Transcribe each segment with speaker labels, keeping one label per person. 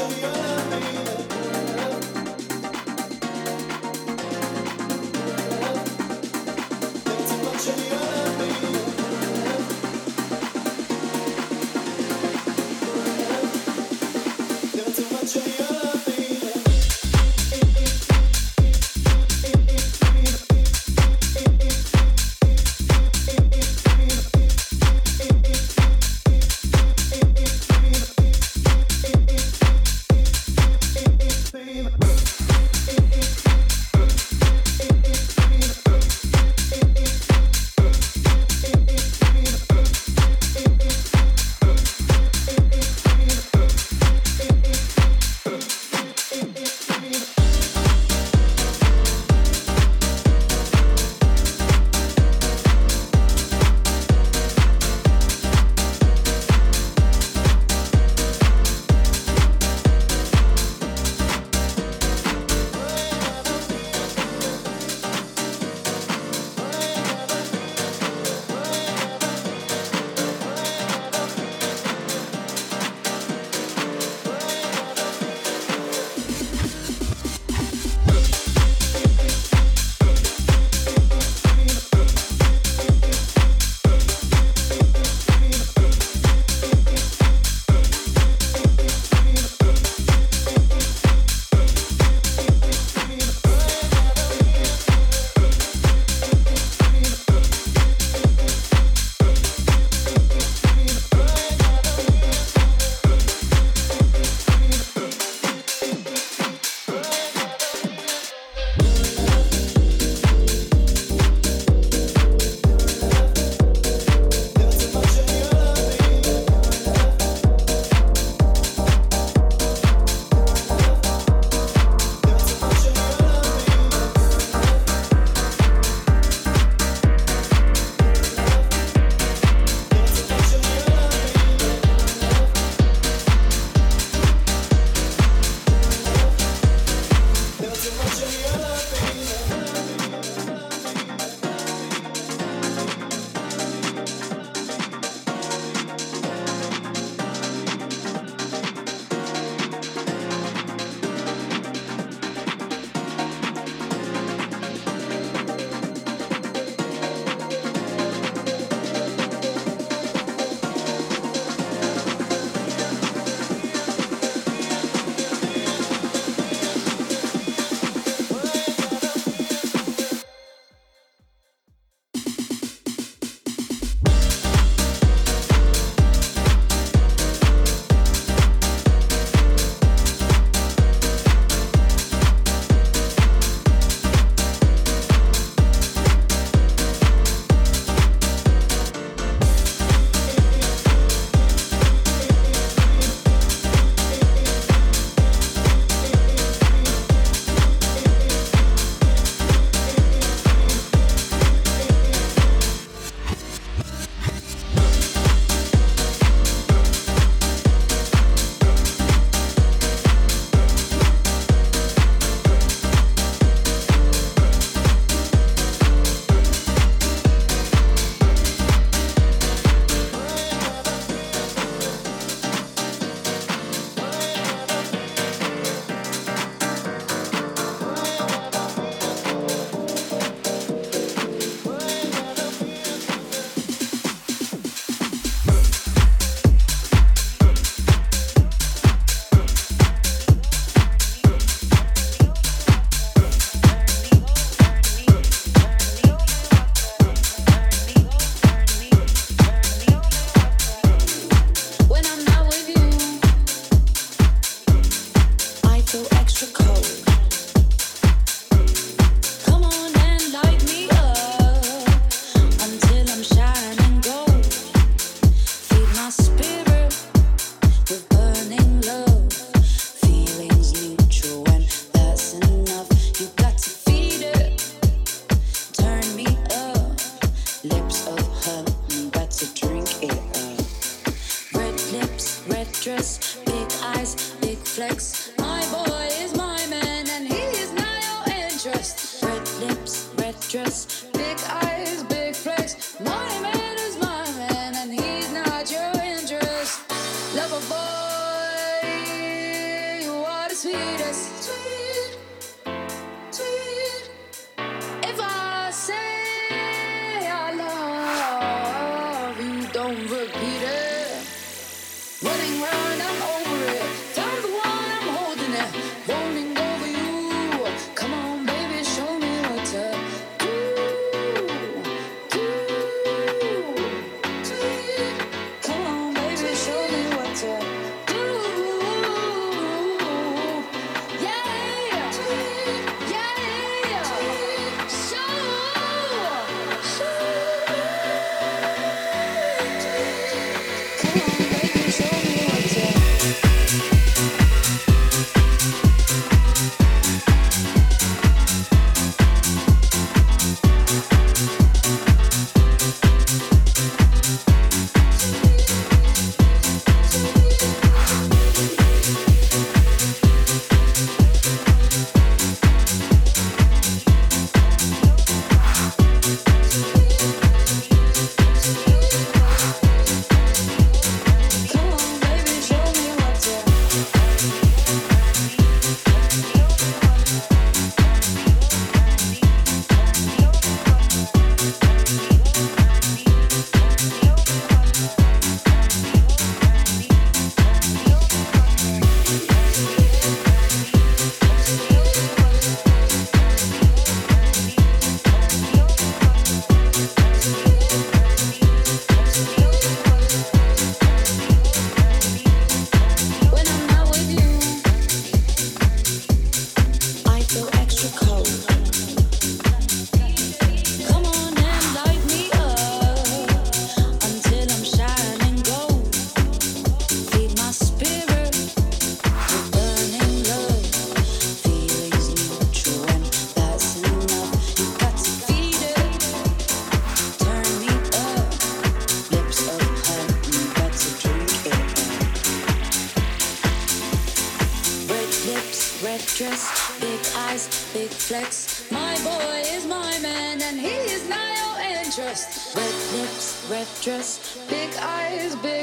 Speaker 1: show you.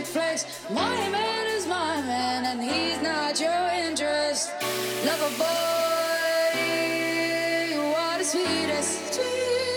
Speaker 1: flex. My man is my man, and he's not your interest. Lover boy, you are the sweetest.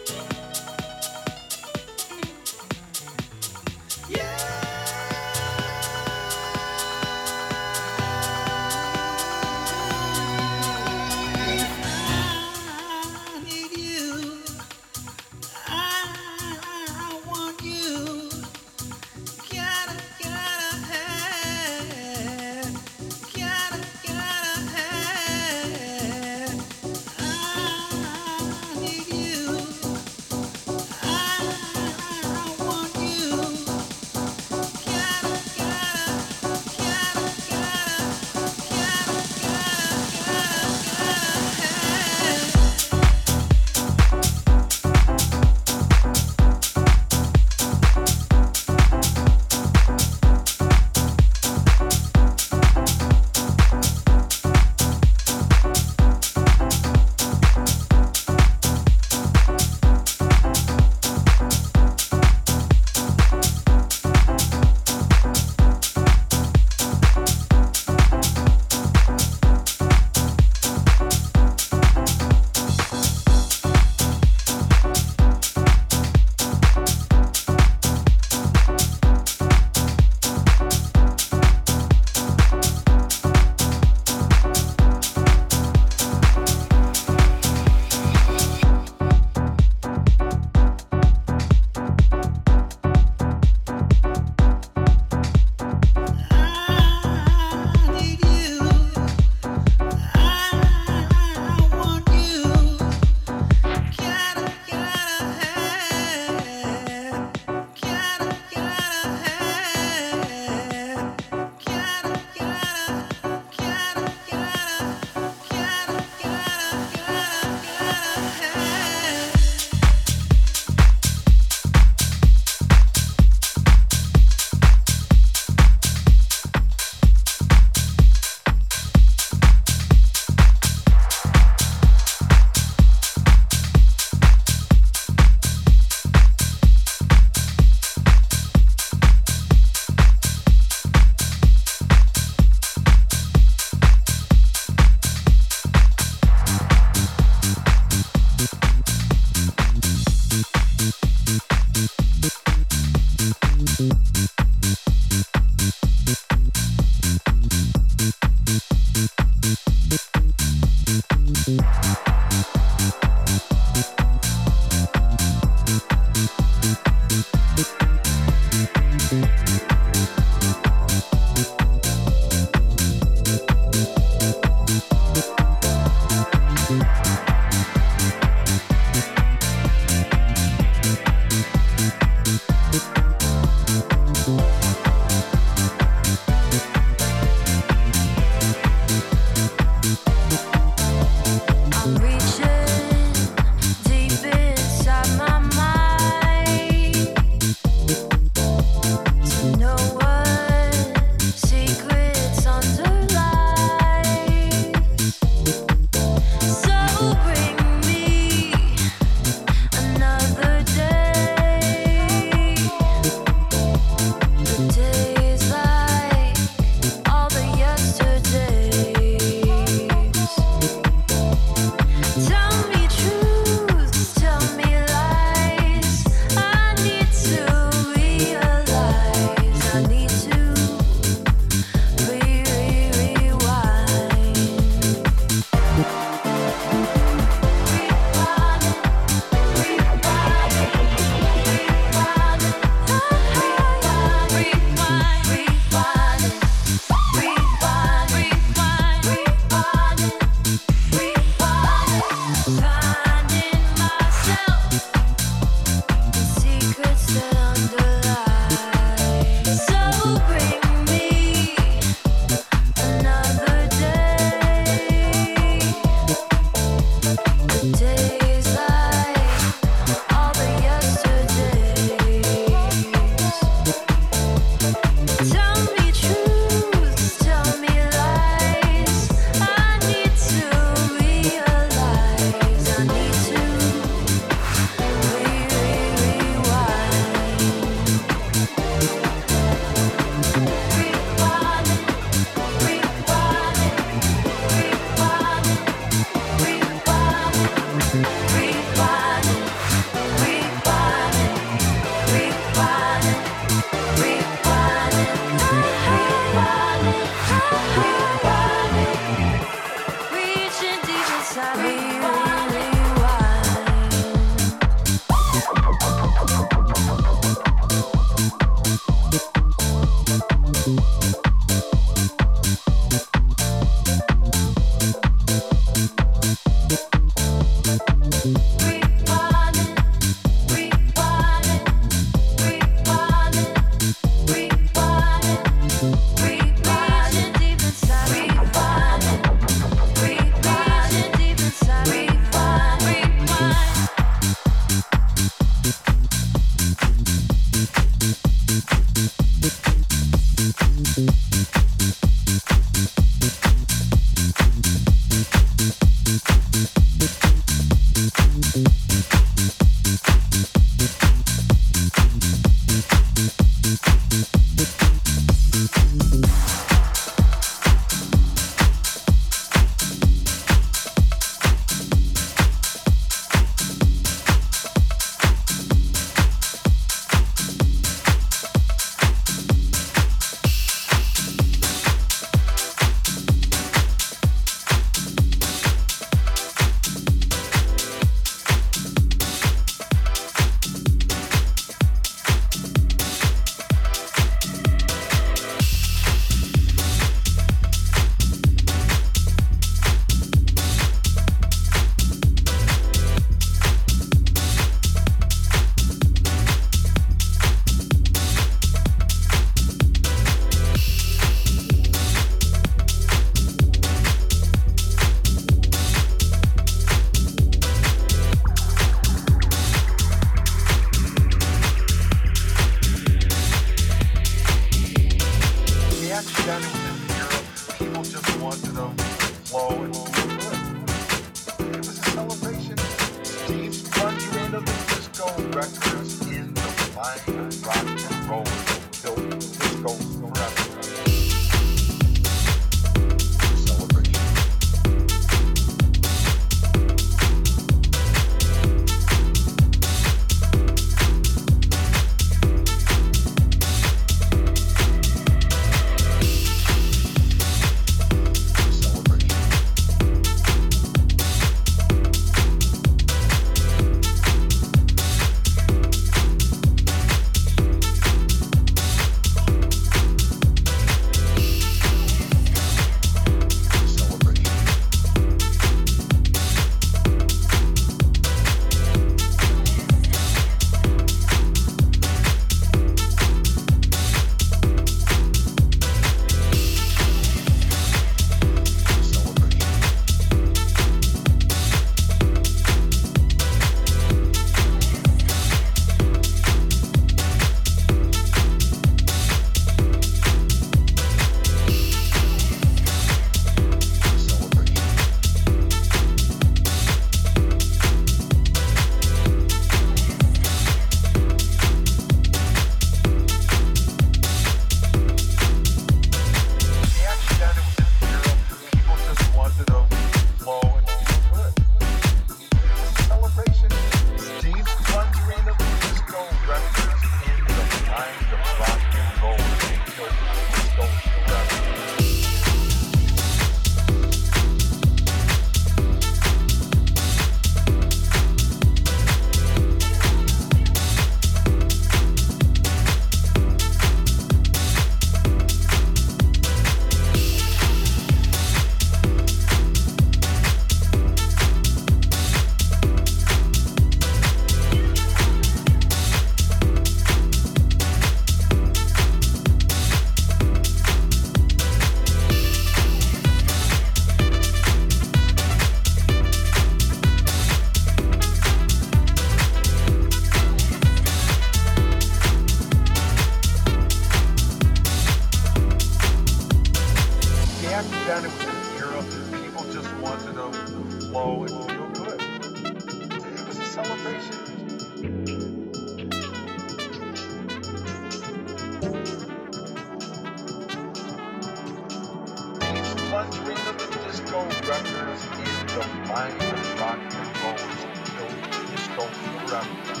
Speaker 1: Carl Rutgers in the mind, rock and rollers until he is
Speaker 2: forever.